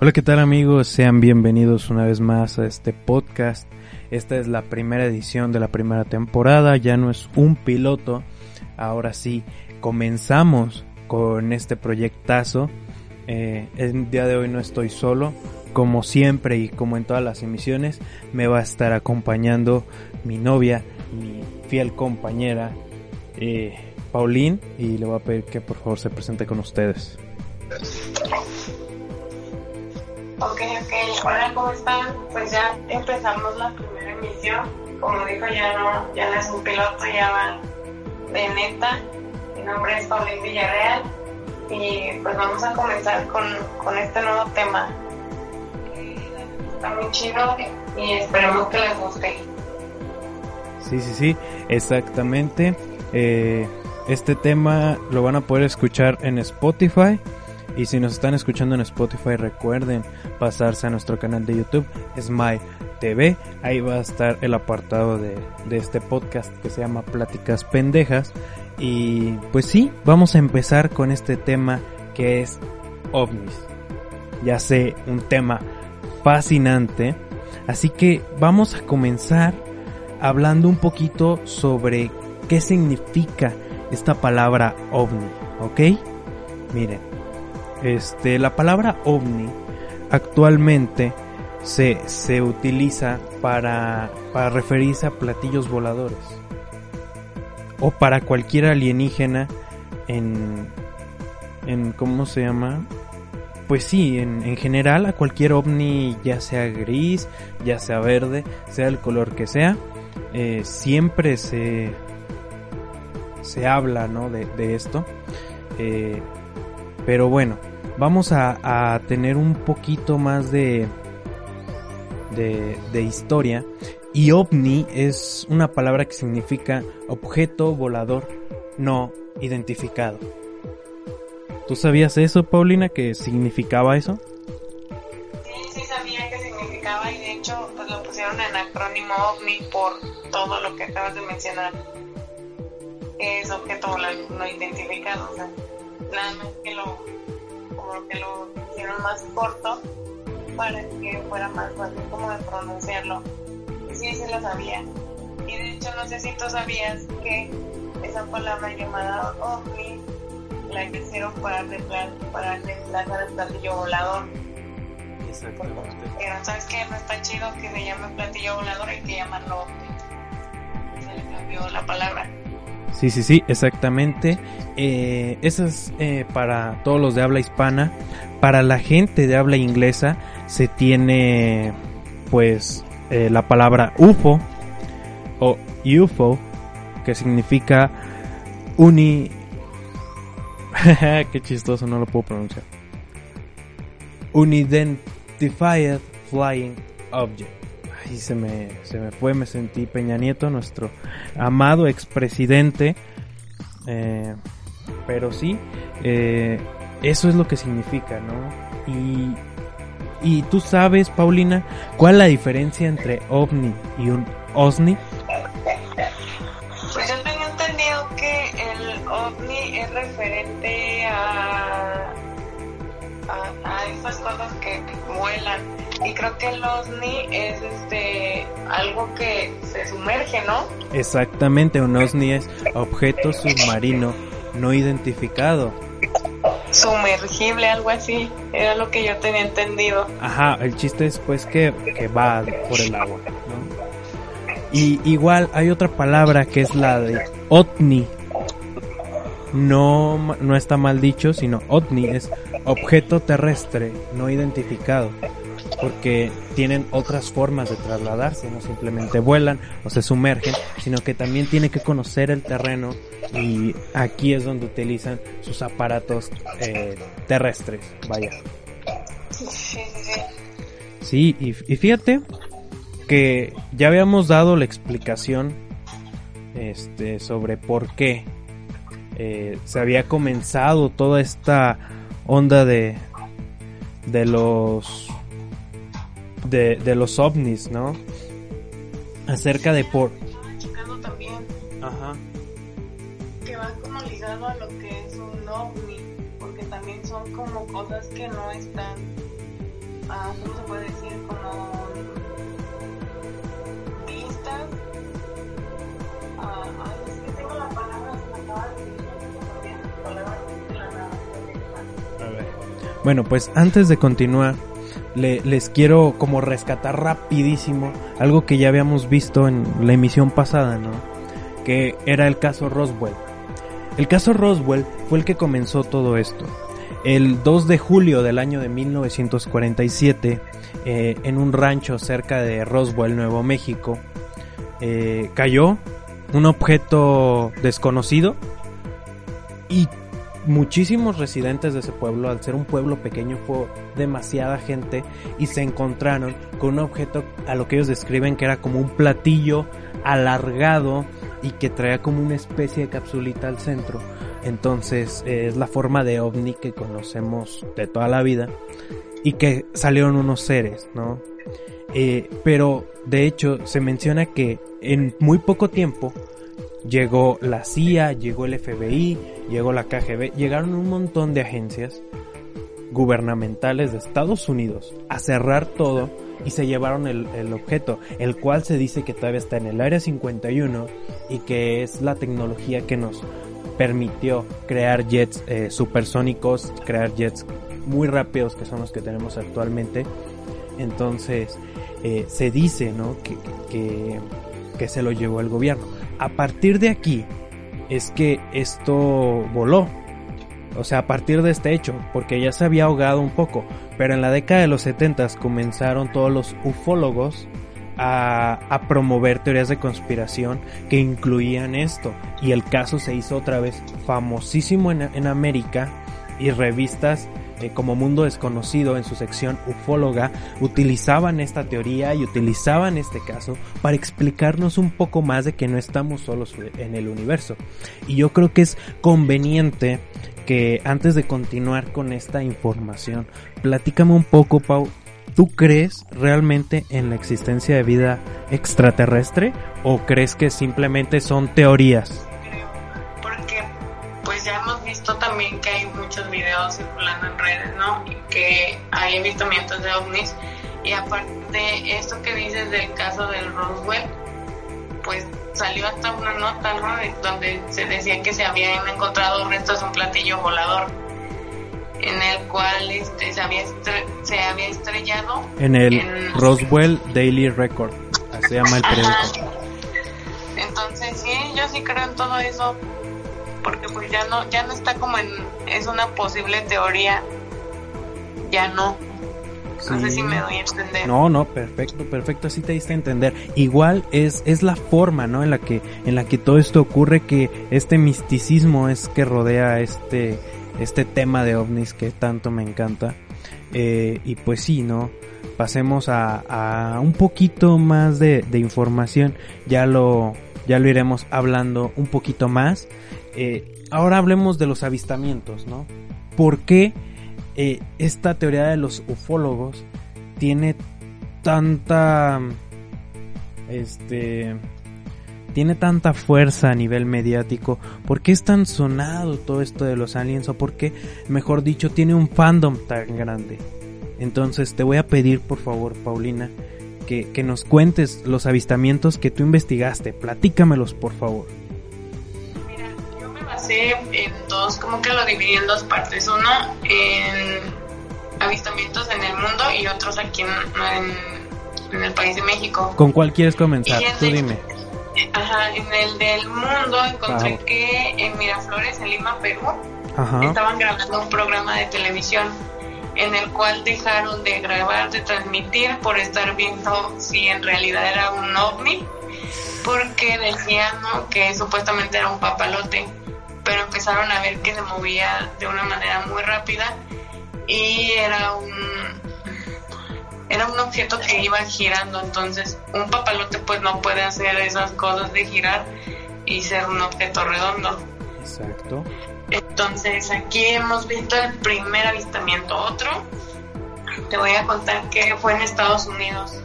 Hola, ¿qué tal amigos? Sean bienvenidos una vez más a este podcast. Esta es la primera edición de la primera temporada, ya no es un piloto. Ahora sí, comenzamos con este proyectazo. Eh, el día de hoy no estoy solo, como siempre y como en todas las emisiones, me va a estar acompañando mi novia, mi fiel compañera, eh, Paulín, y le voy a pedir que por favor se presente con ustedes. Ok, ok. Hola, ¿cómo están? Pues ya empezamos la primera emisión. Como dijo, ya no, ya no es un piloto, ya va de neta. Mi nombre es Paulín Villarreal y pues vamos a comenzar con, con este nuevo tema. Está muy chido y esperemos que les guste. Sí, sí, sí, exactamente. Eh, este tema lo van a poder escuchar en Spotify. Y si nos están escuchando en Spotify, recuerden pasarse a nuestro canal de YouTube, Smile TV. Ahí va a estar el apartado de, de este podcast que se llama Pláticas Pendejas. Y pues sí, vamos a empezar con este tema que es ovnis. Ya sé, un tema fascinante. Así que vamos a comenzar hablando un poquito sobre qué significa esta palabra ovni, ¿ok? Miren, este, la palabra ovni actualmente se, se utiliza para, para referirse a platillos voladores o para cualquier alienígena en, en ¿cómo se llama? Pues sí, en, en general a cualquier ovni, ya sea gris, ya sea verde, sea el color que sea, eh, siempre se, se habla ¿no? de, de esto. Eh, pero bueno, vamos a, tener un poquito más de, de, de historia. Y ovni es una palabra que significa objeto volador no identificado. ¿Tú sabías eso, Paulina, que significaba eso? Sí, sí sabía que significaba y de hecho pues lo pusieron en acrónimo OVNI por todo lo que acabas de mencionar. Es objeto volador no identificado, o sea, nada más que lo, como que lo hicieron más corto para que fuera más fácil como de pronunciarlo. Sí, sí lo sabía. Y de hecho no sé si tú sabías que esa palabra llamada ovni la hicieron para reemplazar, para reemplazar el platillo volador. Exactamente. Pero sabes que no está chido que se llame platillo volador, hay que llamarlo ovni. Se le cambió la palabra. Sí, sí, sí, exactamente. Eh, eso es eh, para todos los de habla hispana. Para la gente de habla inglesa se tiene pues eh, la palabra UFO o UFO que significa uni... Qué chistoso, no lo puedo pronunciar. Unidentified Flying Object. Ay, se me, se me fue, me sentí Peña Nieto, nuestro amado expresidente. Eh, pero sí, eh, eso es lo que significa, ¿no? Y, y tú sabes, Paulina, ¿cuál es la diferencia entre ovni y un OSNI? Creo que el OSNI es este algo que se sumerge, ¿no? Exactamente, un OSNI es objeto submarino no identificado. Sumergible, algo así, era lo que yo tenía entendido. Ajá, el chiste es pues que, que va por el agua, ¿no? Y igual hay otra palabra que es la de OTNI. No, no está mal dicho, sino OTNI es objeto terrestre no identificado. Porque tienen otras formas de trasladarse, no simplemente vuelan o se sumergen, sino que también tienen que conocer el terreno y aquí es donde utilizan sus aparatos eh, terrestres, vaya. Sí, y, y fíjate que ya habíamos dado la explicación este, sobre por qué eh, se había comenzado toda esta onda de, de los de, de los ovnis, ¿no? Acerca de por Checando también Ajá. que va como ligado a lo que es un ovni, porque también son como cosas que no están, ah, ¿cómo se puede decir? Como vistas. Ah, ay, es que tengo la palabra, la palabra. A ver. Bueno, pues antes de continuar, le- les quiero como rescatar rapidísimo algo que ya habíamos visto en la emisión pasada, ¿no? Que era el caso Roswell. El caso Roswell fue el que comenzó todo esto. El 2 de julio del año de 1947, eh, en un rancho cerca de Roswell, Nuevo México, eh, cayó un objeto desconocido y muchísimos residentes de ese pueblo, al ser un pueblo pequeño, fue demasiada gente y se encontraron con un objeto a lo que ellos describen que era como un platillo alargado y que traía como una especie de capsulita al centro. Entonces es la forma de ovni que conocemos de toda la vida y que salieron unos seres, ¿no? Eh, pero de hecho se menciona que en muy poco tiempo llegó la CIA, llegó el FBI, llegó la KGB, llegaron un montón de agencias gubernamentales de Estados Unidos a cerrar todo y se llevaron el, objeto, el cual se dice que todavía está en el Área 51 y que es la tecnología que nos permitió crear jets eh, supersónicos, crear jets muy rápidos que son los que tenemos actualmente. Entonces eh, se dice ¿no? que, que se lo llevó el gobierno. A partir de aquí es que esto voló. O sea, a partir de este hecho, porque ya se había ahogado un poco. Pero en la década de los 70 comenzaron todos los ufólogos a, a promover teorías de conspiración que incluían esto. Y el caso se hizo otra vez famosísimo en, en América y revistas eh, como Mundo Desconocido en su sección ufóloga utilizaban esta teoría y utilizaban este caso para explicarnos un poco más de que no estamos solos en el universo. Y yo creo que es conveniente que antes de continuar con esta información, platícame un poco, Pau. ¿Tú crees realmente en la existencia de vida extraterrestre o crees que simplemente son teorías? Videos circulando en redes, ¿no? Y que hay avistamientos de ovnis y aparte esto que dices del caso del Roswell, pues salió hasta una nota, ¿no? De- donde se decía que se habían encontrado restos de un platillo volador en el cual este, se, había se había estrellado En el En- Roswell Daily Record, así se llama el periódico. Entonces sí, yo sí creo en todo eso, porque pues ya no, ya no está como en, es una posible teoría, ya no. No sé si me doy a entender. No, no, perfecto, perfecto, así te diste a entender. Igual es, es la forma, ¿no? En la que, en la que todo esto ocurre, que este misticismo es que rodea este, este tema de ovnis que tanto me encanta. Eh, y pues sí, ¿no? Pasemos a, a un poquito más de, de información. Ya lo, ya lo iremos hablando un poquito más. Eh, ahora hablemos de los avistamientos, ¿no? ¿Por qué eh, esta teoría de los ufólogos tiene tanta este tiene tanta fuerza a nivel mediático ¿por qué es tan sonado todo esto de los aliens o por qué mejor dicho tiene un fandom tan grande entonces te voy a pedir por favor Paulina que, que nos cuentes los avistamientos que tú investigaste. Platícamelos por favor en dos, como que lo dividí en dos partes. Uno en avistamientos en el mundo y otros aquí en, en, en el país de México. ¿con cuál quieres comenzar? Tú el- dime Ajá, en el del mundo encontré que en Miraflores, en Lima, Perú, ajá estaban grabando un programa de televisión en el cual dejaron de grabar, de transmitir por estar viendo si en realidad era un ovni, porque decían ¿no? que supuestamente era un papalote, pero empezaron a ver que se movía de una manera muy rápida y era un era un objeto que iba girando, entonces un papalote pues no puede hacer esas cosas de girar y ser un objeto redondo. Exacto. Entonces aquí hemos visto el primer avistamiento. Otro, te voy a contar que fue en Estados Unidos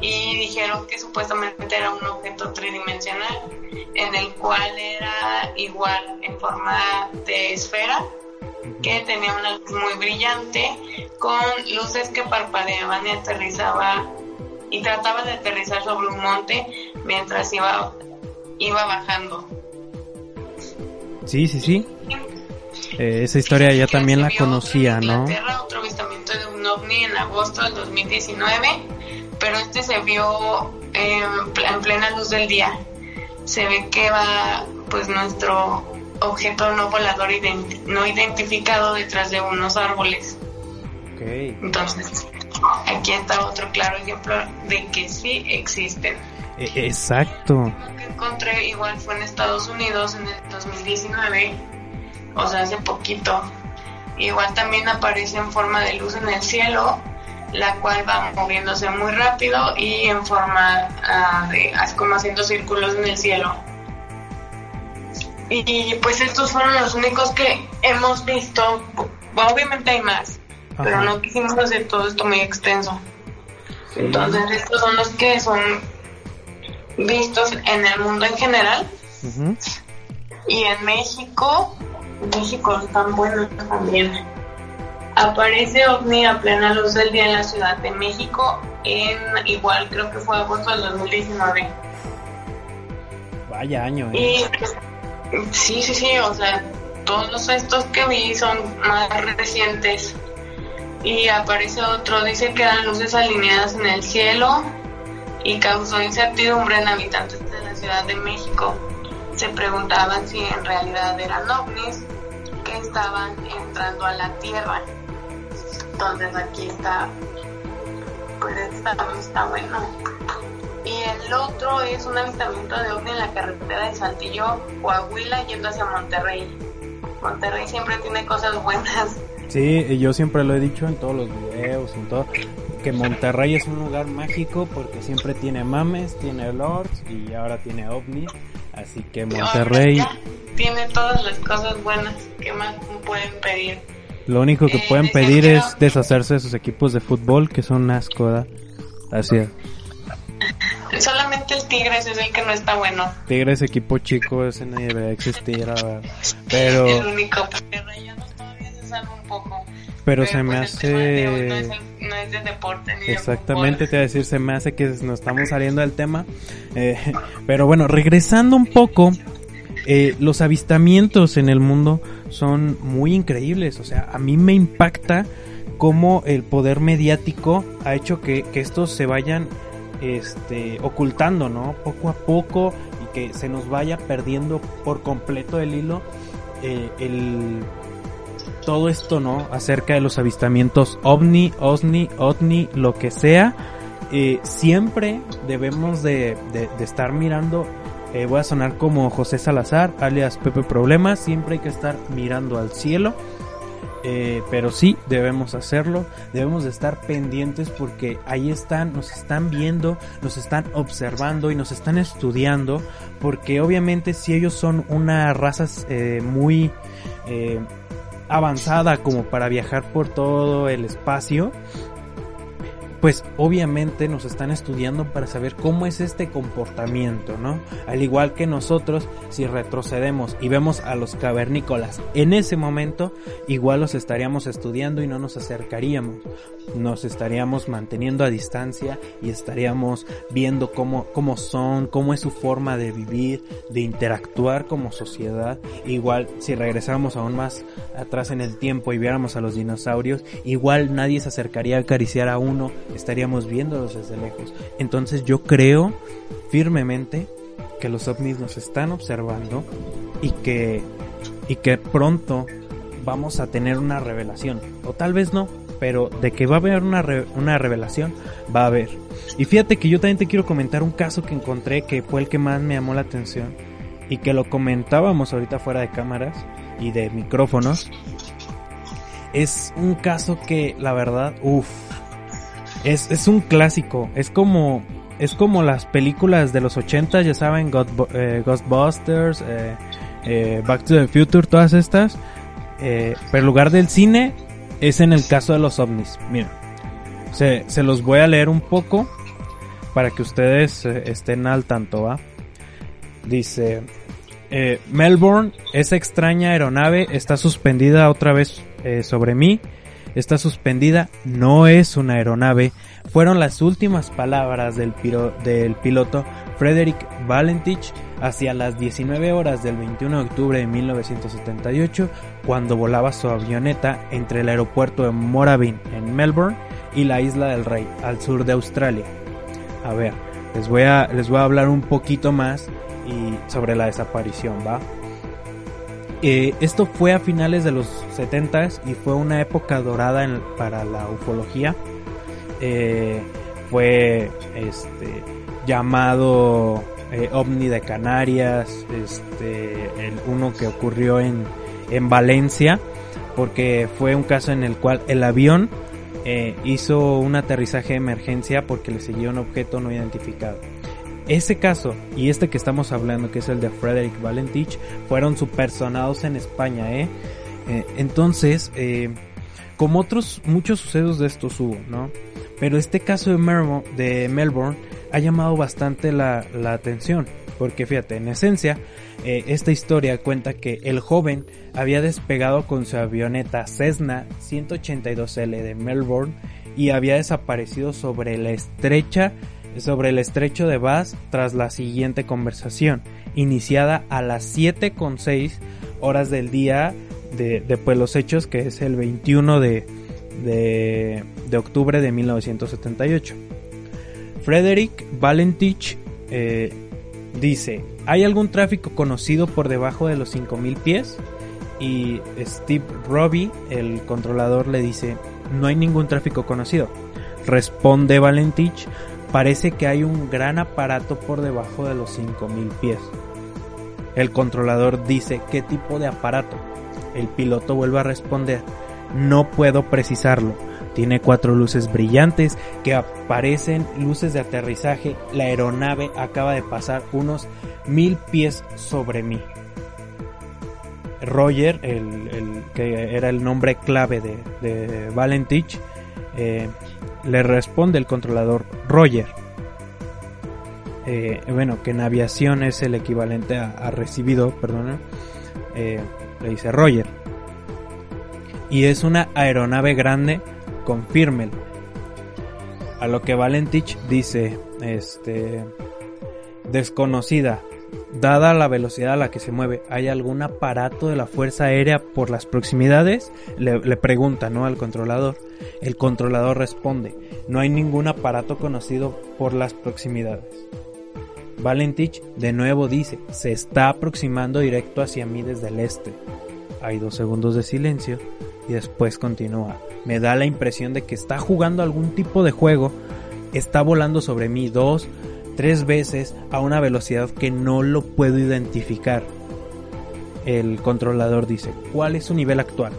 y dijeron que supuestamente era un objeto tridimensional en el cual era igual en forma de esfera que tenía una luz muy brillante con luces que parpadeaban y aterrizaba y trataba de aterrizar sobre un monte mientras iba iba bajando. Sí, sí, sí. Eh, esa historia ya también la conocía, ¿no? Otro avistamiento de un ovni en agosto del 2019, pero este se vio en plena luz del día. Se ve que va, pues, nuestro objeto no volador no identificado detrás de unos árboles. Okay. Entonces, aquí está otro claro ejemplo de que sí existen. E, exacto. Lo que encontré igual fue en Estados Unidos en el 2019 o sea, hace poquito. Igual también aparece en forma de luz en el cielo, la cual va moviéndose muy rápido y en forma uh, de, como haciendo círculos en el cielo. Y pues estos fueron los únicos que hemos visto. Obviamente hay más, pero no quisimos hacer todo esto muy extenso. Entonces estos son los que son vistos en el mundo en general. Y en México México están buenos también. Aparece OVNI a plena luz del día en la Ciudad de México en igual creo que fue agosto del 2019. Vaya año, ¿eh? sí, sí, sí, o sea, todos estos que vi son más recientes. Y aparece otro, dice que eran luces alineadas en el cielo y causó incertidumbre en habitantes de la Ciudad de México se preguntaban si en realidad eran ovnis que estaban entrando a la Tierra. Entonces aquí está, pues está, está bueno. Y el otro es un avistamiento de ovni en la carretera de Saltillo, Coahuila, yendo hacia Monterrey. Monterrey siempre tiene cosas buenas. Sí, yo siempre lo he dicho en todos los videos, en todo, que Monterrey es un lugar mágico porque siempre tiene mames, tiene lords y ahora tiene ovnis Así que Monterrey tiene todas las cosas buenas que más pueden pedir. Lo único que pueden eh, pedir es deshacerse de sus equipos de fútbol, que son asco, Así es. Solamente el Tigres es el que no está bueno. Tigres equipo chico, ese no debería existir, Pero... El único, porque Rayados todavía se salva un poco. Pero, se me pues, hace... No es, de deporte ni Exactamente, te voy a decir, se me hace que nos estamos saliendo del tema. Eh, pero bueno, regresando un poco, eh, los avistamientos en el mundo son muy increíbles. O sea, a mí me impacta cómo el poder mediático ha hecho que, que estos se vayan este, ocultando, ¿no? Poco a poco y que se nos vaya perdiendo por completo el hilo. Eh, el todo esto, ¿no? Acerca de los avistamientos ovni, osni, otni, lo que sea, eh, siempre debemos de, estar mirando, eh, voy a sonar como José Salazar, alias Pepe Problemas, siempre hay que estar mirando al cielo. Eh, pero sí, debemos hacerlo, debemos de estar pendientes porque ahí están, nos están viendo, nos están observando y nos están estudiando, porque obviamente si ellos son una raza muy avanzada como para viajar por todo el espacio, pues obviamente nos están estudiando para saber cómo es este comportamiento, ¿no? Al igual que nosotros, si retrocedemos y vemos a los cavernícolas en ese momento, igual los estaríamos estudiando y no nos acercaríamos. Nos estaríamos manteniendo a distancia y estaríamos viendo cómo, cómo son, cómo es su forma de vivir, de interactuar como sociedad. Igual, si regresáramos aún más atrás en el tiempo y viéramos a los dinosaurios, igual nadie se acercaría a acariciar a uno estaríamos viéndolos desde lejos. Entonces yo creo firmemente que los ovnis nos están observando y que, y que pronto vamos a tener una revelación. O tal vez no, pero de que va a haber una, una revelación, va a haber. Y fíjate que yo también te quiero comentar un caso que encontré que fue el que más me llamó la atención y que lo comentábamos ahorita fuera de cámaras y de micrófonos. Es un caso que la verdad, uff, es, es un clásico, es como es como las películas de los 80, ya saben, eh, Ghostbusters, eh, eh, Back to the Future, todas estas. pero en lugar del cine, es en el caso de los ovnis. Miren, se, se los voy a leer un poco para que ustedes estén al tanto, ¿va? Dice, Melbourne, esa extraña aeronave está suspendida otra vez sobre mí. Está suspendida, no es una aeronave, fueron las últimas palabras del, piloto Frederick Valentich hacia las 19 horas del 21 de octubre de 1978 cuando volaba su avioneta entre el aeropuerto de Moorabbin en Melbourne y la isla del Rey al sur de Australia. A ver, les voy a, les voy a hablar un poquito más sobre la desaparición, ¿va? Eh, esto fue a finales de los 70 y fue una época dorada para la ufología eh, fue este, llamado eh, OVNI de Canarias, este, el uno que ocurrió en, en Valencia, porque fue un caso en el cual el avión eh, hizo un aterrizaje de emergencia porque le seguía un objeto no identificado. Ese caso y este que estamos hablando, que es el de Frederick Valentich, fueron supersonados en España, ¿eh? eh entonces, como otros muchos sucesos de estos hubo, ¿no? Pero este caso de, Melbourne ha llamado bastante la, atención. Porque fíjate, en esencia, eh, esta historia cuenta que el joven había despegado con su avioneta Cessna 182L de Melbourne y había desaparecido sobre la estrecha sobre el estrecho de Bass tras la siguiente conversación, iniciada a las 7.6 horas del día de, de pues, los hechos, que es el 21 de, de, octubre de 1978. Frederick Valentich eh, dice, ¿hay algún tráfico conocido por debajo de los 5.000 pies? Y Steve Robbie, el controlador, le dice, no hay ningún tráfico conocido. Responde Valentich, parece que hay un gran aparato por debajo de los 5.000 pies. El controlador dice, ¿qué tipo de aparato? El piloto vuelve a responder, no puedo precisarlo. Tiene cuatro luces brillantes que aparecen luces de aterrizaje. La aeronave acaba de pasar unos mil pies sobre mí. Roger, el, que era el nombre clave de, Valentich, eh, le responde el controlador Roger. Eh, bueno, que en aviación es el equivalente a, recibido, perdona. Eh, le dice Roger y es una aeronave grande, confírmelo. A lo que Valentich dice, este, desconocida, dada la velocidad a la que se mueve, ¿hay algún aparato de la Fuerza Aérea por las proximidades? Le, pregunta, ¿no? Al controlador. El controlador responde, no hay ningún aparato conocido por las proximidades. Valentich de nuevo dice, se está aproximando directo hacia mí desde el este. Hay dos segundos de silencio y después continúa. Me da la impresión de que está jugando algún tipo de juego, está volando sobre mí dos, tres veces a una velocidad que no lo puedo identificar. El controlador dice, ¿cuál es su nivel actual?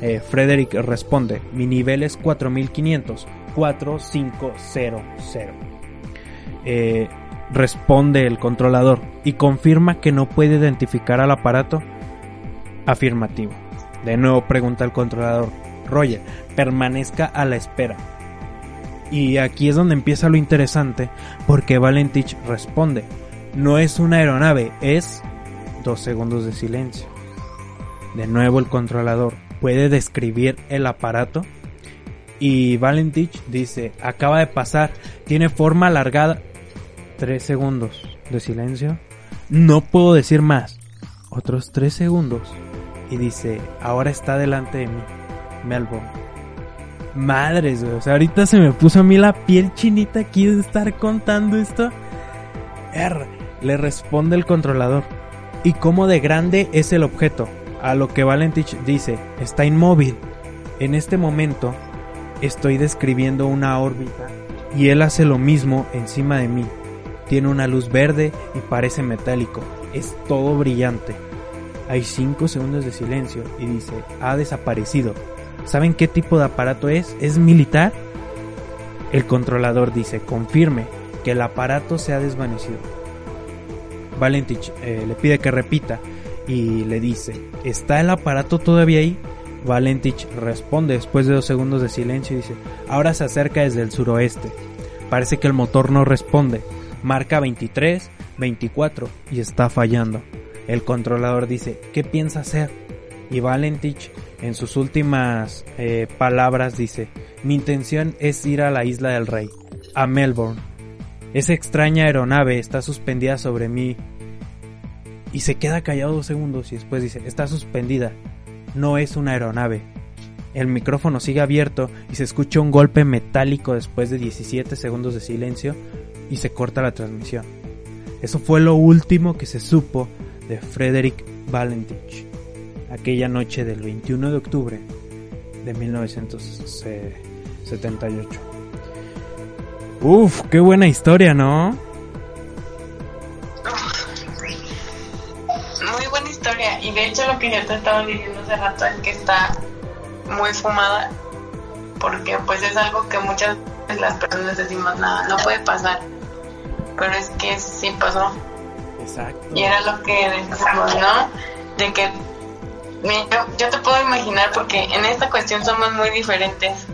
Eh, Frederick responde, mi nivel es 4500, 4500. Eh, responde el controlador y confirma que no puede identificar al aparato. Afirmativo. De nuevo pregunta el controlador. Roger, permanezca a la espera. Y aquí es donde empieza lo interesante, porque Valentich responde, no es una aeronave, es dos segundos de silencio. De nuevo el controlador, ¿puede describir el aparato? Y Valentich dice, acaba de pasar, tiene forma alargada. Tres segundos de silencio. No puedo decir más. Otros tres segundos y dice, ahora está delante de mí, Melbourne. Madres. O sea, ahorita se me puso a mí la piel chinita aquí de estar contando esto. R, le responde el controlador. ¿Y cómo de grande es el objeto? A lo que Valentich dice, está inmóvil. En este momento, estoy describiendo una órbita y él hace lo mismo encima de mí. Tiene una luz verde y parece metálico. Es todo brillante. Hay 5 segundos de silencio y dice, ha desaparecido. ¿Saben qué tipo de aparato es? ¿Es militar? El controlador dice, confirme que el aparato se ha desvanecido. Valentich eh, le pide que repita y le dice, ¿está el aparato todavía ahí? Valentich responde después de dos segundos de silencio y dice, ahora se acerca desde el suroeste. Parece que el motor no responde. Marca 23, 24 y está fallando. El controlador dice, ¿qué piensa hacer? Y Valentich en sus últimas eh, palabras dice, mi intención es ir a la isla del rey, a Melbourne. Esa extraña aeronave está suspendida sobre mí. Y se queda callado dos segundos y después dice, está suspendida. No es una aeronave. El micrófono sigue abierto y se escucha un golpe metálico después de 17 segundos de silencio y se corta la transmisión. Eso fue lo último que se supo de Frederick Valentich aquella noche del 21 de octubre de 1978. Uf, qué buena historia, ¿no? Muy buena historia. Y de hecho lo que yo te estaba diciendo hace rato es que está muy fumada. Porque pues es algo que muchas de las personas decimos, nada, no puede pasar. Pero es que sí pasó. Exacto. Y era lo que decíamos, ¿no? De que yo, yo te puedo imaginar porque en esta cuestión somos muy diferentes.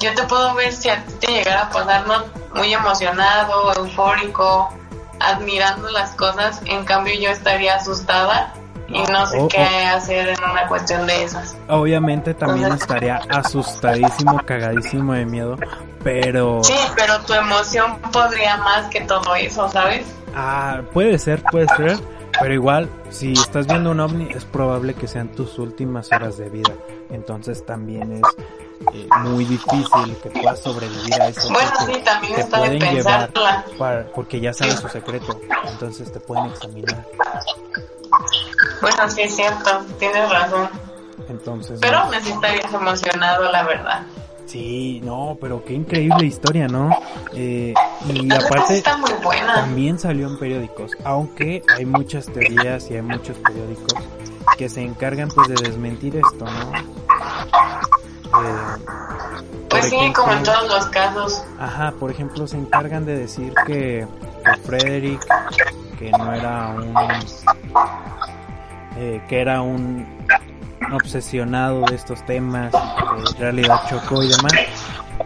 Yo te puedo ver si a ti te llegara a pasar, ¿no? muy emocionado, eufórico, admirando las cosas, en cambio yo estaría asustada y no sé Oh, qué oh. hacer en una cuestión de esas. Obviamente también estaría asustadísimo, cagadísimo de miedo, pero... Sí, pero tu emoción podría más que todo eso, ¿sabes? Ah, puede ser, puede ser, pero igual, si estás viendo un ovni, es probable que sean tus últimas horas de vida. Entonces también es eh, muy difícil que puedas sobrevivir a eso. Bueno, sí, también te está de pueden llevar pensarla. para- porque ya sabes su secreto, entonces te pueden examinar. Bueno, sí es cierto, tienes razón. Entonces, Pero no. aún así estarías emocionado, la verdad. Sí, no, pero qué increíble historia, ¿no? Eh, y aparte, está muy buena. también salió en periódicos, aunque hay muchas teorías y hay muchos periódicos que se encargan pues de desmentir esto, ¿no? Eh, Pues sí, como en ejemplo, todos los casos. Ajá, por ejemplo, se encargan de decir que, que Frederick, que no era un, eh, que era un obsesionado de estos temas, en realidad chocó y demás,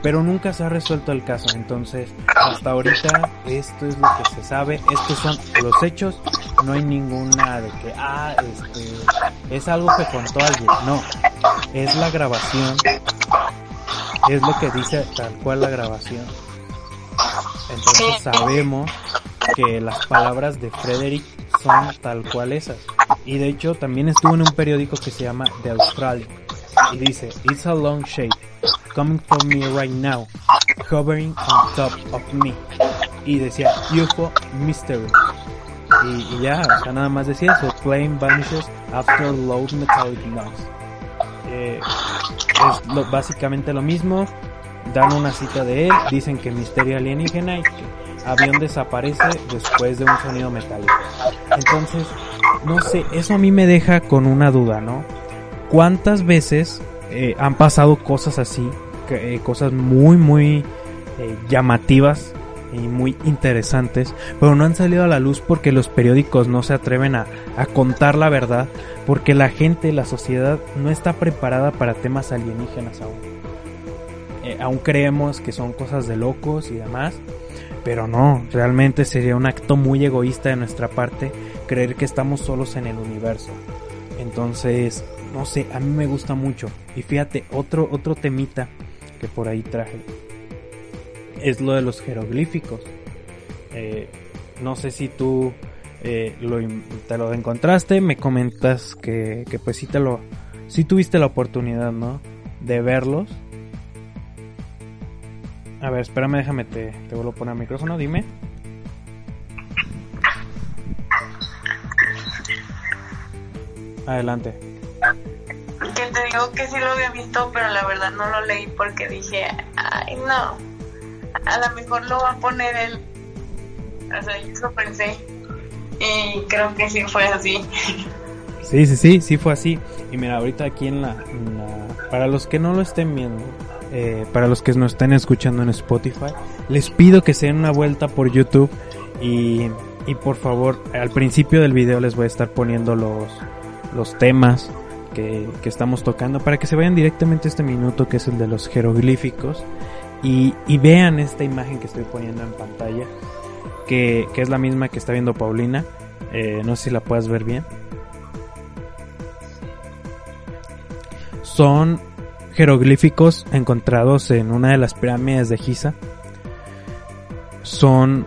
pero nunca se ha resuelto el caso. Entonces, hasta ahorita esto es lo que se sabe, estos son los hechos, no hay ninguna de que, ah, este, es algo que contó alguien, no, es la grabación, es lo que dice tal cual la grabación. Entonces sabemos que las palabras de Frederick son tal cual esas. Y de hecho también estuvo en un periódico que se llama The Australian. Y dice, It's a long shape, coming for me right now, hovering on top of me. Y decía, UFO Mystery. Y, ya, o nada más decía eso, plane vanishes after low metallic noise. Eh, es básicamente lo mismo, dan una cita de él, dicen que misterio alienígena y que avión desaparece después de un sonido metálico. Entonces, no sé, eso a mí me deja con una duda, ¿no? ¿Cuántas veces eh, han pasado cosas así, que, eh, cosas muy, muy eh, llamativas y muy interesantes, pero no han salido a la luz porque los periódicos no se atreven a, a contar la verdad, porque la gente, la sociedad no está preparada para temas alienígenas aún. Eh, aún creemos que son cosas de locos y demás, pero no, realmente sería un acto muy egoísta de nuestra parte creer que estamos solos en el universo. Entonces, no sé, a mí me gusta mucho. Y fíjate, otro, otro temita que por ahí traje es lo de los jeroglíficos. Eh, no sé si tú eh, lo, te lo encontraste, me comentas que, que pues sí te lo, sí tuviste la oportunidad, ¿no? De verlos. A ver, espérame, déjame, te, te vuelvo a poner el micrófono, dime. ¿Qué te digo que sí lo había visto, pero la verdad no lo leí porque dije, ay, no, a lo mejor lo va a poner él. O sea, yo eso pensé. Y creo que sí fue así. Sí, sí, sí, sí fue así. Y mira, ahorita aquí en la... para los que no lo estén viendo, eh, para los que nos estén escuchando en Spotify, les pido que se den una vuelta por YouTube y, y por favor, al principio del video les voy a estar poniendo los, los temas que, que, estamos tocando para que se vayan directamente a este minuto que es el de los jeroglíficos y, y vean esta imagen que estoy poniendo en pantalla que, que es la misma que está viendo Paulina. Eh, no sé si la puedas ver bien. Son jeroglíficos encontrados en una de las pirámides de Giza son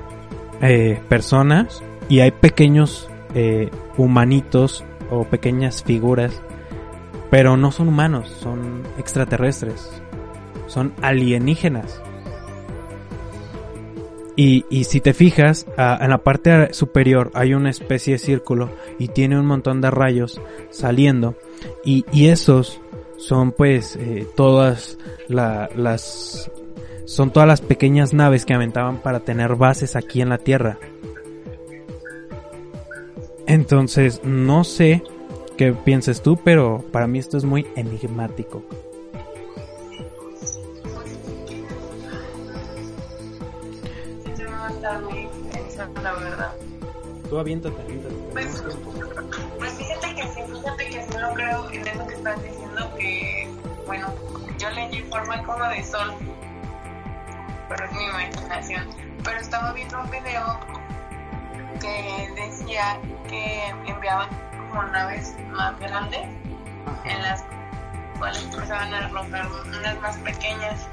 eh, personas y hay pequeños eh, humanitos o pequeñas figuras pero no son humanos, son extraterrestres, son alienígenas. Y, y si te fijas, en la parte superior hay una especie de círculo y tiene un montón de rayos saliendo. Y, y esos son pues eh, todas la, las... Son todas las pequeñas naves que aventaban para tener bases aquí en la Tierra. Entonces, no sé qué pienses tú, pero para mí esto es muy enigmático. la verdad. Tú aviéntate, aviéntate. Pues, pues fíjate que sí, fíjate que sí lo creo en eso que estás diciendo que, bueno, yo leí en forma como de sol, pero es mi imaginación. Pero estaba viendo un video que decía que enviaban como naves más grandes en las cuales empezaban a arrojar unas más pequeñas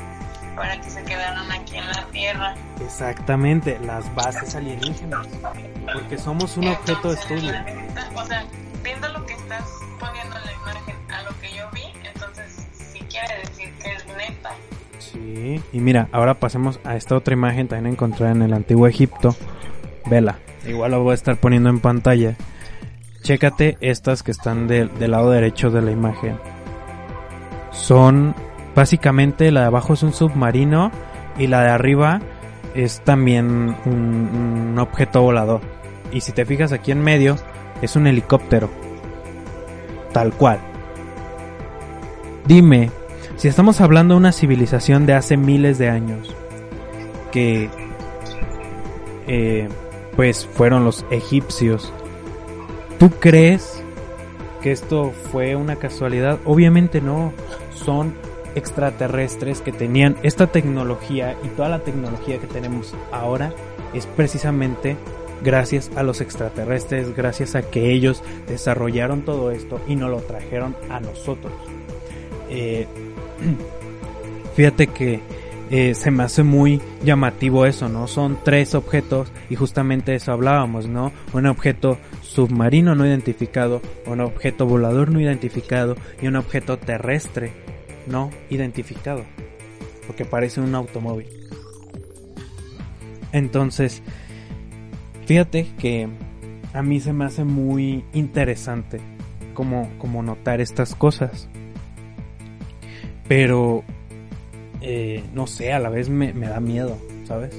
para que se quedaran aquí en la Tierra. Exactamente, las bases alienígenas, porque somos un Entonces, objeto de estudio. la O sea, viendo lo que estás poniendo en la imagen entonces sí quiere decir que es neta. Sí, y mira, ahora pasemos a esta otra imagen también encontrada en el antiguo Egipto. Vela, igual lo voy a estar poniendo en pantalla. Chécate estas que están del- del lado derecho de la imagen. Son básicamente la de abajo es un submarino y la de arriba es también un, un objeto volador. Y si te fijas aquí en medio es un helicóptero. Tal cual. Dime, si estamos hablando de una civilización de hace miles de años, que eh, pues fueron los egipcios, ¿tú crees que esto fue una casualidad? Obviamente no, son extraterrestres que tenían esta tecnología y toda la tecnología que tenemos ahora es precisamente gracias a los extraterrestres, gracias a que ellos desarrollaron todo esto y nos lo trajeron a nosotros. Eh, fíjate que eh, se me hace muy llamativo eso, ¿no? Son tres objetos y justamente eso hablábamos, ¿no? Un objeto submarino no identificado, un objeto volador no identificado y un objeto terrestre no identificado, porque parece un automóvil. Entonces, fíjate que a mí se me hace muy interesante como, como notar estas cosas. Pero, eh, no sé, a la vez me, me da miedo, ¿sabes?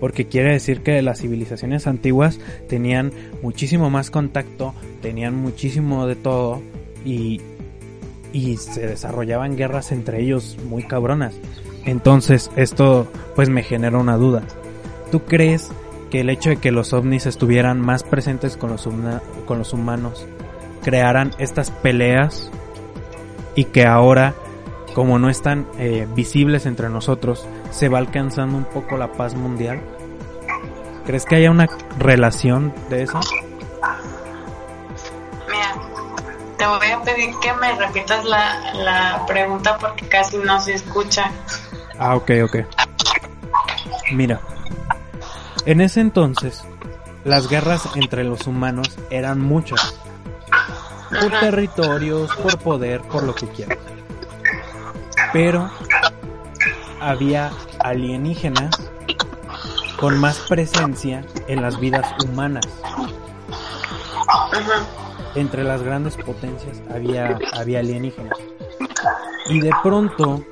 Porque quiere decir que las civilizaciones antiguas tenían muchísimo más contacto, tenían muchísimo de todo y, y se desarrollaban guerras entre ellos muy cabronas. Entonces esto pues me genera una duda. ¿Tú crees que el hecho de que los ovnis estuvieran más presentes con los, con los humanos crearan estas peleas y que ahora como no están eh, visibles entre nosotros se va alcanzando un poco la paz mundial? ¿Crees que haya una relación de eso? Mira, te voy a pedir que me repitas la, la pregunta porque casi no se escucha. Ah, ok, ok. Mira, en ese entonces, las guerras entre los humanos eran muchas. Por territorios, por poder, por lo que quieras. Pero había alienígenas con más presencia en las vidas humanas. Entre las grandes potencias había, había alienígenas. Y de pronto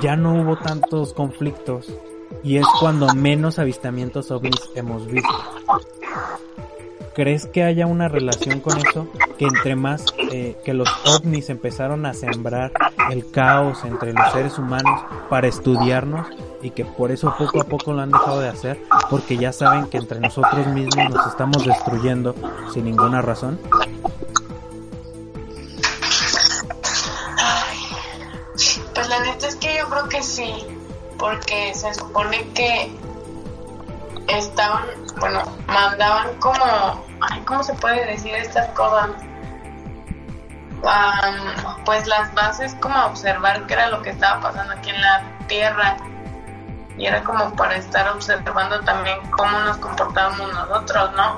ya no hubo tantos conflictos y es cuando menos avistamientos ovnis hemos visto. ¿Crees que haya una relación con eso? Que entre más eh, que los ovnis empezaron a sembrar el caos entre los seres humanos para estudiarnos y que por eso poco a poco lo han dejado de hacer porque ya saben que entre nosotros mismos nos estamos destruyendo sin ninguna razón. Pues la neta es que yo creo que sí, porque se supone que estaban, bueno, mandaban como, ay, ¿cómo se puede decir estas cosas? pues las bases como a observar qué era lo que estaba pasando aquí en la Tierra y era como para estar observando también cómo nos comportábamos nosotros, ¿no?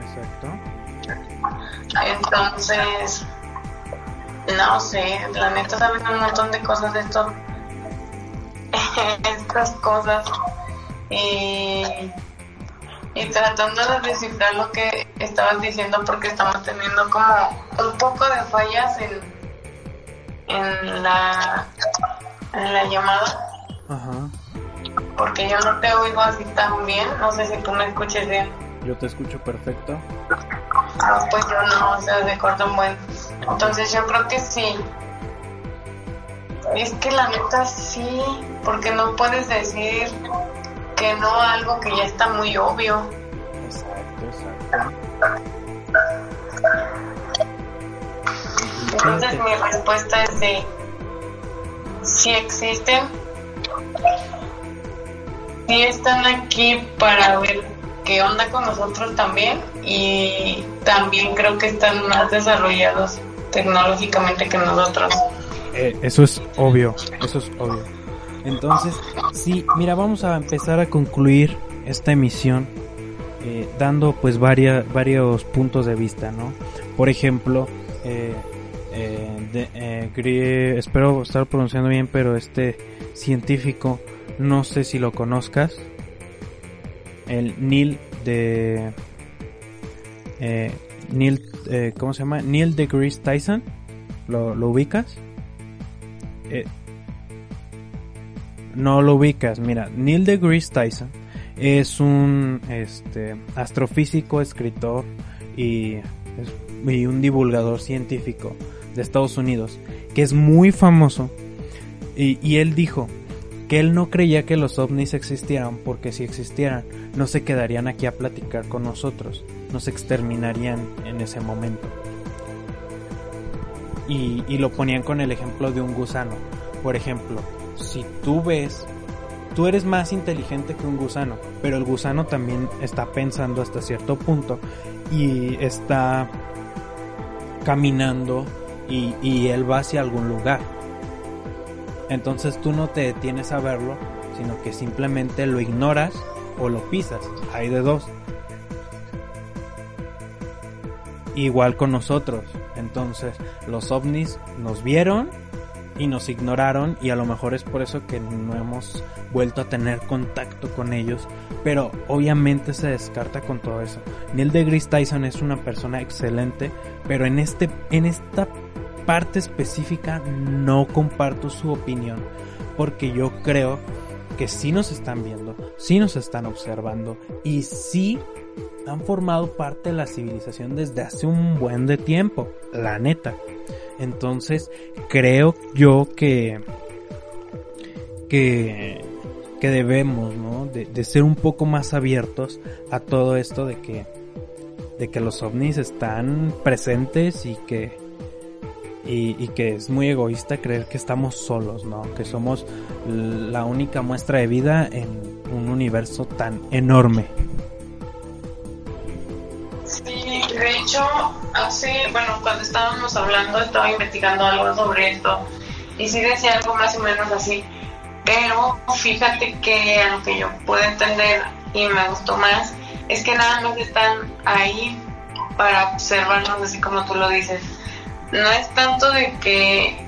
Exacto. Entonces, no sé, la neta saben un montón de cosas de esto, estas cosas y y tratando de descifrar lo que estabas diciendo porque estamos teniendo como un poco de fallas en, en la en la llamada Ajá. porque yo no te oigo así tan bien no sé si tú me escuches bien yo te escucho perfecto ah, pues yo no o sea de un buen entonces yo creo que sí es que la neta sí porque no puedes decir que no algo que ya está muy obvio. Exacto, exacto. Entonces mi respuesta es de si existen, si están aquí para ver qué onda con nosotros también y también creo que están más desarrollados tecnológicamente que nosotros. Eh, eso es obvio, eso es obvio. Entonces, sí, mira, vamos a empezar a concluir esta emisión eh, dando pues varias, varios puntos de vista, ¿no? Por ejemplo, eh, eh, espero estar pronunciando bien, pero este científico, no sé si lo conozcas, el Neil de... Neil, ¿cómo se llama? Neil deGrasse Tyson, ¿lo, ubicas? no lo ubicas, mira, Neil deGrasse Tyson es un este, astrofísico, escritor y, y un divulgador científico de Estados Unidos que es muy famoso y, y él dijo que él no creía que los ovnis existieran porque si existieran no se quedarían aquí a platicar con nosotros, nos exterminarían en ese momento. Y, y, lo ponían con el ejemplo de un gusano. Por ejemplo, si tú ves, tú eres más inteligente que un gusano, pero el gusano también está pensando hasta cierto punto y está caminando y, él va hacia algún lugar. Entonces tú no te detienes a verlo, sino que simplemente lo ignoras o lo pisas. Hay de dos. Igual con nosotros. Entonces los ovnis nos vieron y nos ignoraron y a lo mejor es por eso que no hemos vuelto a tener contacto con ellos, pero obviamente se descarta con todo eso. Neil deGrasse Tyson es una persona excelente, pero en este en esta parte específica no comparto su opinión, porque yo creo que sí nos están viendo, sí nos están observando y sí han formado parte de la civilización desde hace un buen de tiempo, la neta. Entonces, creo yo que, que, que debemos, ¿no? De, ser un poco más abiertos a todo esto de que, de que los ovnis están presentes y que, y, y, que es muy egoísta creer que estamos solos, ¿no? Que somos la única muestra de vida en un universo tan enorme. Hecho, hace, bueno, cuando estábamos hablando, estaba investigando algo sobre esto y sí decía algo más o menos así. Pero fíjate que aunque yo puedo entender y me gustó más, es que nada más están ahí para observarnos así como tú lo dices. No es tanto de que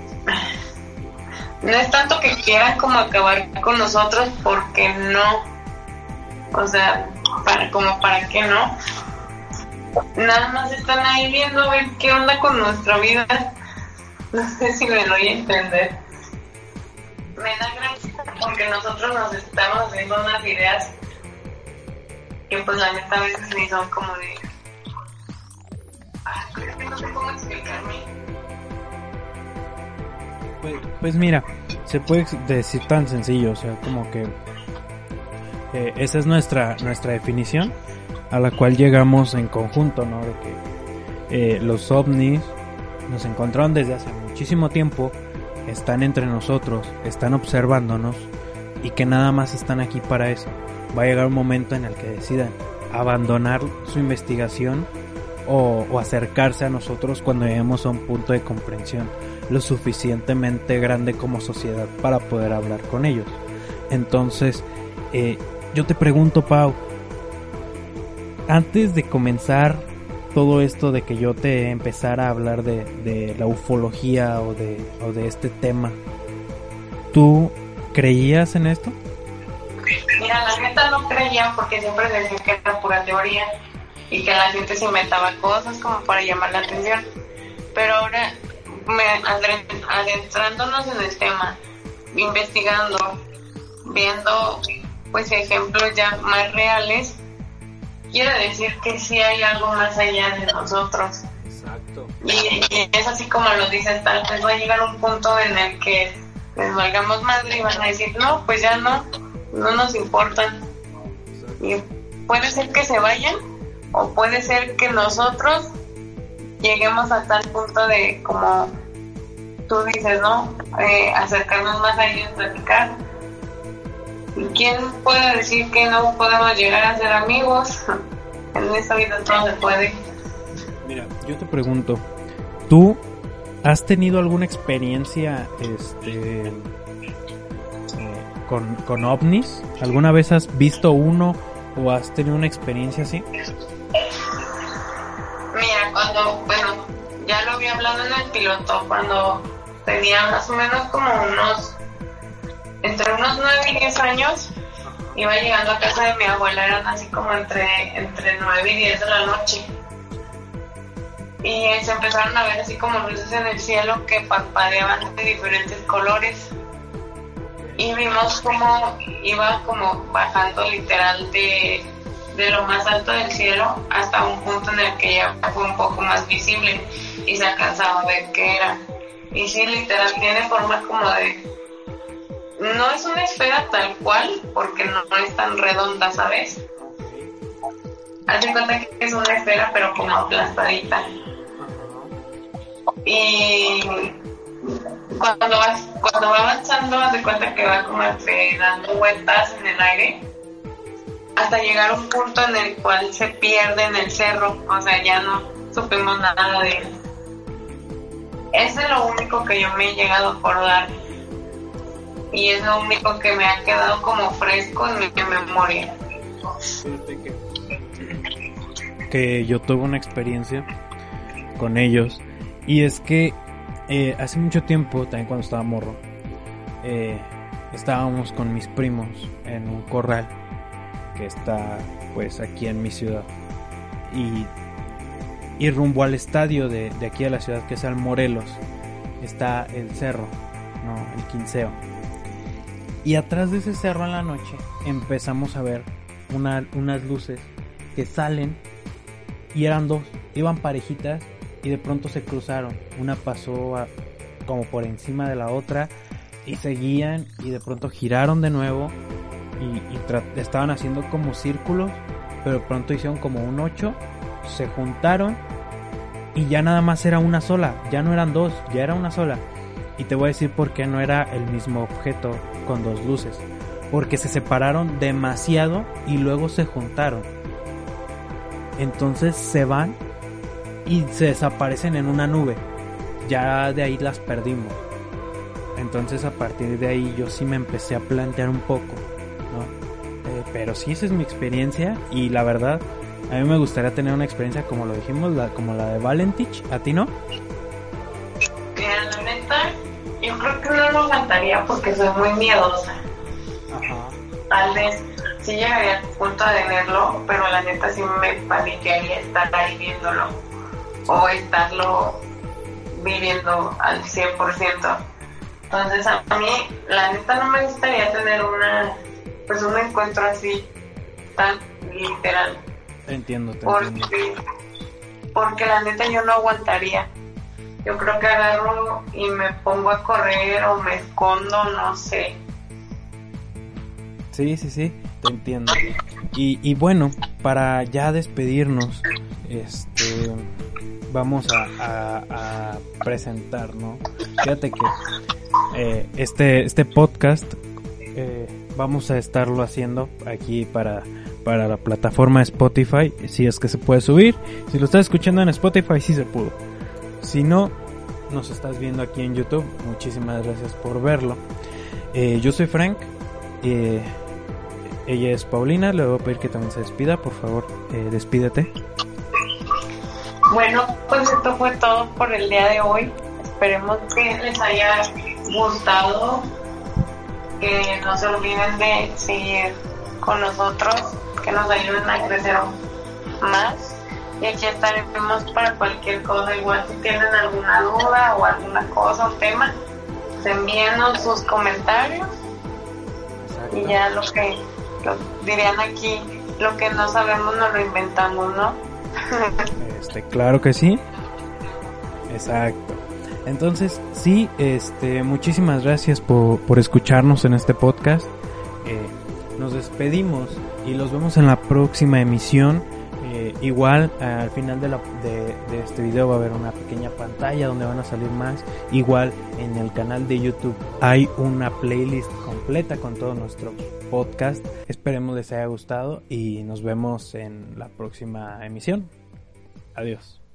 no es tanto que quieran como acabar con nosotros porque no o sea para como para qué no nada más están ahí viendo a ver qué onda con nuestra vida No sé si me doy a entender. Me da gracia porque nosotros nos estamos haciendo unas ideas que pues la neta a veces ni son como de... Ay, creo que no sé cómo explicarme. Pues, pues mira, se puede decir tan sencillo, o sea, como que eh, esa es nuestra nuestra definición a la cual llegamos en conjunto, ¿no? De que eh, los ovnis nos encontraron desde hace muchísimo tiempo, están entre nosotros, están observándonos y que nada más están aquí para eso. Va a llegar un momento en el que decidan abandonar su investigación o, acercarse a nosotros cuando lleguemos a un punto de comprensión lo suficientemente grande como sociedad para poder hablar con ellos. Entonces, eh, yo te pregunto, Pau, antes de comenzar todo esto de que yo te empezara a hablar de, de la ufología o de, o de este tema, ¿tú creías en esto? Mira, la neta no creía porque siempre decían que era pura teoría y que la gente se inventaba cosas como para llamar la atención. Pero ahora, me, adentrándonos en el tema, investigando, viendo pues ejemplos ya más reales, quiere decir que sí hay algo más allá de nosotros. Exacto. Y, y es así como lo dices, tal vez va a llegar un punto en el que les valgamos madre y van a decir, no, pues ya no, no nos importan. Y puede ser que se vayan o puede ser que nosotros lleguemos a tal punto de, como tú dices, ¿no? Eh, acercarnos más a ellos, platicar. ¿Y quién puede decir que no podemos llegar a ser amigos? En esta vida todo se puede. Mira, yo te pregunto, ¿tú has tenido alguna experiencia este, eh, con, con ovnis? ¿Alguna vez has visto uno o has tenido una experiencia así? Mira, cuando, bueno, ya lo había hablado en el piloto, cuando tenía más o menos como unos, entre unos 9 y 10 años, iba llegando a casa de mi abuela, eran así como entre, entre 9 y 10 de la noche. Y se empezaron a ver así como luces en el cielo que parpadeaban de diferentes colores. Y vimos como iba como bajando literal de, de lo más alto del cielo hasta un punto en el que ya fue un poco más visible y se alcanzaba a ver qué era. Y sí, literal, tiene forma como de... No es una esfera tal cual, porque no, es tan redonda, ¿sabes? Haz de cuenta que es una esfera, pero como aplastadita. Y cuando, vas, cuando va avanzando, haz de cuenta que va como dando vueltas en el aire hasta llegar a un punto en el cual se pierde en el cerro, o sea, ya no supimos nada de él. Ese es lo único que yo me he llegado a acordar y es lo único que me ha quedado como fresco en mi memoria. que yo tuve una experiencia con ellos y es que eh, hace mucho tiempo, también cuando estaba morro, eh, estábamos con mis primos en un corral que está pues aquí en mi ciudad y, y rumbo al estadio de, de aquí a la ciudad que es al Morelos está el cerro, no, el Quinceo. Y atrás de ese cerro en la noche empezamos a ver una- unas luces que salen y eran dos, iban parejitas y de pronto se cruzaron. Una pasó como por encima de la otra y seguían y de pronto giraron de nuevo y, y estaban haciendo como círculos, pero de pronto hicieron como un 8, se juntaron y ya nada más era una sola, ya no eran dos, ya era una sola. Y te voy a decir por qué no era el mismo objeto con dos luces. Porque se separaron demasiado y luego se juntaron. Entonces se van y se desaparecen en una nube. Ya de ahí las perdimos. Entonces a partir de ahí yo sí me empecé a plantear un poco. Eh, pero sí, esa es mi experiencia y la verdad, a mí me gustaría tener una experiencia como lo dijimos, la, como la de Valentich, ¿a ti no? Yo creo que no lo aguantaría porque soy muy miedosa. Ajá. Tal vez sí llegaría al punto de verlo, pero la neta sí me paniquearía estar ahí viéndolo o estarlo viviendo al 100%. Entonces a mí, la neta, no me gustaría tener una, pues un encuentro así, tan literal. Entiendo, te porque, entiendo. porque la neta yo no aguantaría. Yo creo que agarro y me pongo a correr o me escondo, no sé. Sí, sí, sí, te entiendo. Y, y bueno, para ya despedirnos, este, vamos a, a, presentar, ¿no? Fíjate que eh, este, este podcast eh, vamos a estarlo haciendo aquí para, para la plataforma Spotify, si es que se puede subir. Si lo estás escuchando en Spotify, sí se pudo. Si no, nos estás viendo aquí en YouTube, muchísimas gracias por verlo. Eh, yo soy Frank. Eh, ella es Paulina, le voy a pedir que también se despida, por favor, eh, despídete. Bueno, pues esto fue todo por el día de hoy. Esperemos que les haya gustado, que no se olviden de seguir con nosotros, que nos ayuden a crecer más. Y aquí estaremos para cualquier cosa. Igual si tienen alguna duda o alguna cosa o tema, pues envíenos sus comentarios y ya lo que dirían aquí, lo que no sabemos nos lo inventamos, ¿no? Este, claro que sí. Exacto. Entonces, sí, este, muchísimas gracias por, por escucharnos en este podcast. Eh, nos despedimos y los vemos en la próxima emisión. Eh, igual, al final de, de este video va a haber una pequeña pantalla donde van a salir más. Igual, en el canal de YouTube hay una playlist completa con todo nuestro podcast. Esperemos les haya gustado y nos vemos en la próxima emisión. Adiós.